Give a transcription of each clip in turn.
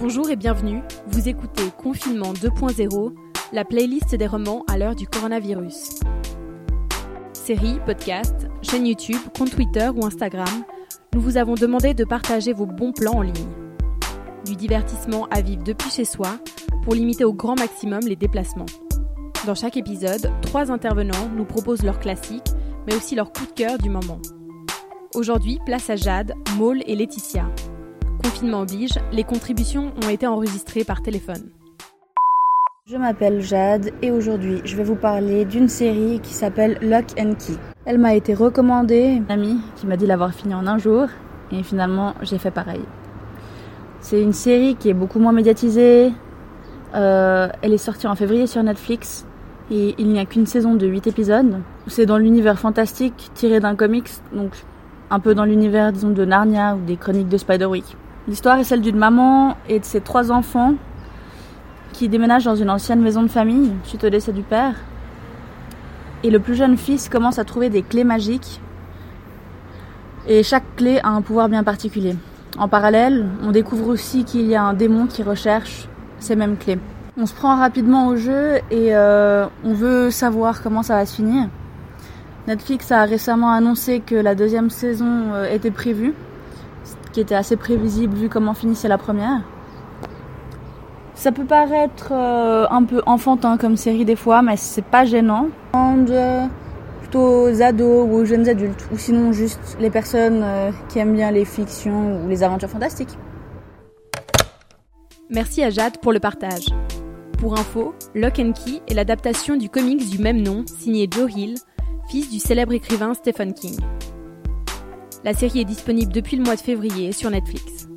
Bonjour et bienvenue, vous écoutez Confinement 2.0, la playlist des romans à l'heure du coronavirus. Séries, podcasts, chaîne YouTube, compte Twitter ou Instagram, nous vous avons demandé de partager vos bons plans en ligne. Du divertissement à vivre depuis chez soi pour limiter au grand maximum les déplacements. Dans chaque épisode, trois intervenants nous proposent leurs classiques, mais aussi leur coup de cœur du moment. Aujourd'hui, place à Jade, Maul et Laetitia. Confinement oblige, les contributions ont été enregistrées par téléphone. Je m'appelle Jade et aujourd'hui je vais vous parler d'une série qui s'appelle Lock and Key. Elle m'a été recommandée, une amie qui m'a dit l'avoir fini en un jour et finalement j'ai fait pareil. C'est une série qui est beaucoup moins médiatisée. Euh, elle est sortie en février sur Netflix et il n'y a qu'une saison de 8 épisodes. C'est dans l'univers fantastique tiré d'un comics, donc un peu dans l'univers disons de Narnia ou des chroniques de Spider-Week. L'histoire est celle d'une maman et de ses trois enfants qui déménagent dans une ancienne maison de famille suite au décès du père. Et le plus jeune fils commence à trouver des clés magiques. Et chaque clé a un pouvoir bien particulier. En parallèle, on découvre aussi qu'il y a un démon qui recherche ces mêmes clés. On se prend rapidement au jeu et euh, on veut savoir comment ça va se finir. Netflix a récemment annoncé que la deuxième saison euh, était prévue qui était assez prévisible vu comment finissait la première. Ça peut paraître euh, un peu enfantin comme série des fois, mais c'est pas gênant. Euh, plutôt aux ados ou aux jeunes adultes, ou sinon juste les personnes euh, qui aiment bien les fictions ou les aventures fantastiques. Merci à Jade pour le partage. Pour info, Lock and Key est l'adaptation du comics du même nom, signé Joe Hill, fils du célèbre écrivain Stephen King. La série est disponible depuis le mois de février sur Netflix.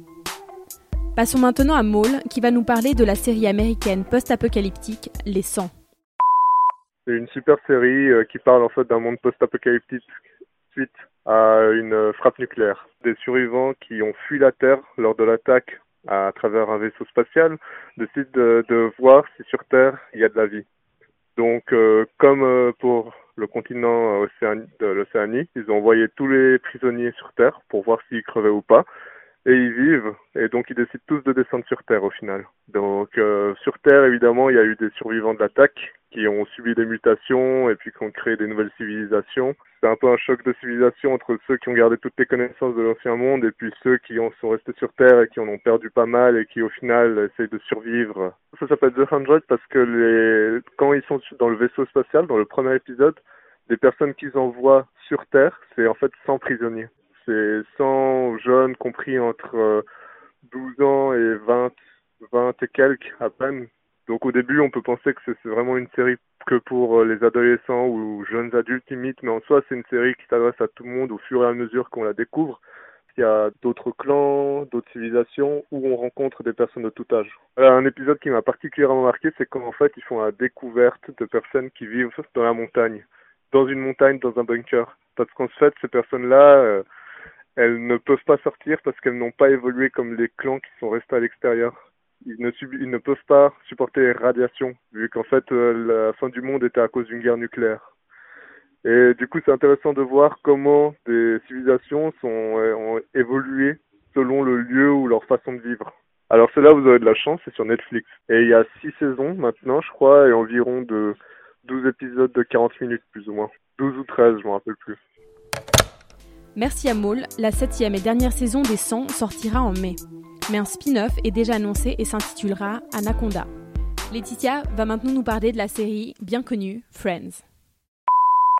Passons maintenant à Maul, qui va nous parler de la série américaine post-apocalyptique Les 100. C'est une super série euh, qui parle en fait d'un monde post-apocalyptique suite à une frappe nucléaire. Des survivants qui ont fui la Terre lors de l'attaque à travers un vaisseau spatial décident de, voir si sur Terre il y a de la vie. Donc, euh, comme euh, pour le continent de l'Océanie. Ils ont envoyé tous les prisonniers sur Terre pour voir s'ils crevaient ou pas. Et ils vivent, et donc ils décident tous de descendre sur Terre au final. Donc euh, sur Terre, évidemment, il y a eu des survivants de l'attaque qui ont subi des mutations et puis qui ont créé des nouvelles civilisations. C'est un peu un choc de civilisation entre ceux qui ont gardé toutes les connaissances de l'ancien monde et puis ceux qui ont, sont restés sur Terre et qui en ont perdu pas mal et qui au final essayent de survivre. Ça s'appelle The Hundred parce que les... quand ils sont dans le vaisseau spatial, dans le premier épisode, les personnes qu'ils envoient sur Terre, c'est en fait 100 prisonniers. C'est 100 jeunes compris entre 12 euh, ans et 20, 20 et quelques à peine. Donc au début, on peut penser que c'est vraiment une série que pour euh, les adolescents ou jeunes adultes limites, mais en soi, c'est une série qui s'adresse à tout le monde au fur et à mesure qu'on la découvre. Il y a d'autres clans, d'autres civilisations où on rencontre des personnes de tout âge. un épisode qui m'a particulièrement marqué, c'est quand en fait ils font la découverte de personnes qui vivent dans la montagne dans une montagne, dans un bunker. Parce qu'en fait, ces personnes-là, euh, elles ne peuvent pas sortir parce qu'elles n'ont pas évolué comme les clans qui sont restés à l'extérieur. Ils ne, ils ne peuvent pas supporter les radiations, vu qu'en fait, euh, la fin du monde était à cause d'une guerre nucléaire. Et du coup, c'est intéressant de voir comment des civilisations sont, euh, ont évolué selon le lieu ou leur façon de vivre. Alors c'est là vous avez de la chance, c'est sur Netflix. Et il y a six saisons maintenant, je crois, et environ de 12 épisodes de 40 minutes plus ou moins. 12 ou 13, je m'en rappelle plus. Merci à Maul, la septième et dernière saison des 100 sortira en mai. Mais un spin-off est déjà annoncé et s'intitulera Anaconda. Laetitia va maintenant nous parler de la série bien connue Friends.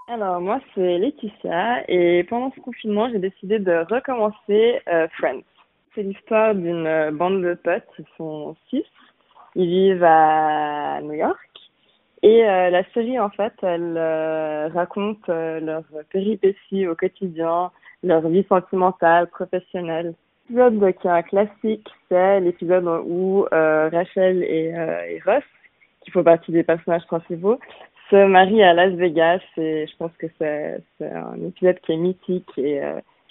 Alors moi c'est Laetitia et pendant ce confinement j'ai décidé de recommencer euh, Friends. C'est l'histoire d'une euh, bande de potes, ils sont six, ils vivent à New York et euh, la série, en fait, elle raconte leur péripéties au quotidien, leur vie sentimentale, professionnelle. L'épisode qui est un classique, c'est l'épisode où Rachel et, et, Ross, qui font partie des personnages principaux, se marient à Las Vegas. Et je pense que c'est un épisode qui est mythique et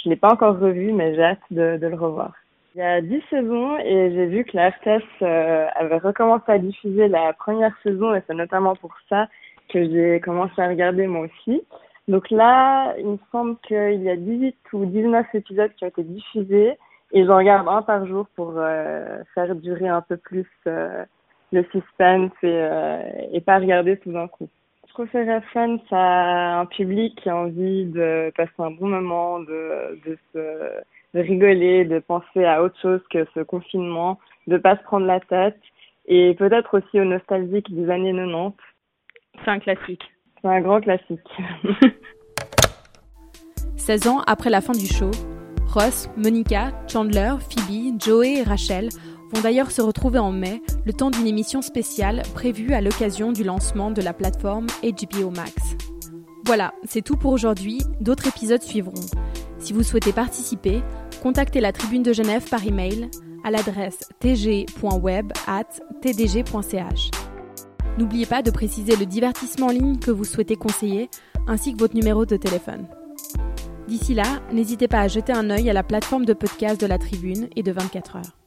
je l'ai pas encore revu, mais j'ai hâte de, de le revoir. Il y a dix saisons et j'ai vu que la RTS euh, avait recommencé à diffuser la première saison et c'est notamment pour ça que j'ai commencé à regarder moi aussi. Donc là, il me semble qu'il y a 18 ou 19 épisodes qui ont été diffusés Et j'en regarde un par jour pour euh, faire durer un peu plus euh, le suspense et, euh, pas regarder tout d'un coup. Je trouve que Friends a un public qui a envie de passer un bon moment, de, se, rigoler, de penser à autre chose que ce confinement, de pas se prendre la tête et peut-être aussi aux nostalgiques des années 90. C'est un classique. C'est un grand classique. 16 ans après la fin du show, Ross, Monica, Chandler, Phoebe, Joey et Rachel vont d'ailleurs se retrouver en mai, le temps d'une émission spéciale prévue à l'occasion du lancement de la plateforme HBO Max. Voilà, c'est tout pour aujourd'hui, d'autres épisodes suivront. Si vous souhaitez participer, contactez la Tribune de Genève par email à l'adresse tg.web@tdg.ch. N'oubliez pas de préciser le divertissement en ligne que vous souhaitez conseiller ainsi que votre numéro de téléphone. D'ici là, n'hésitez pas à jeter un œil à la plateforme de podcast de la Tribune et de 24 heures.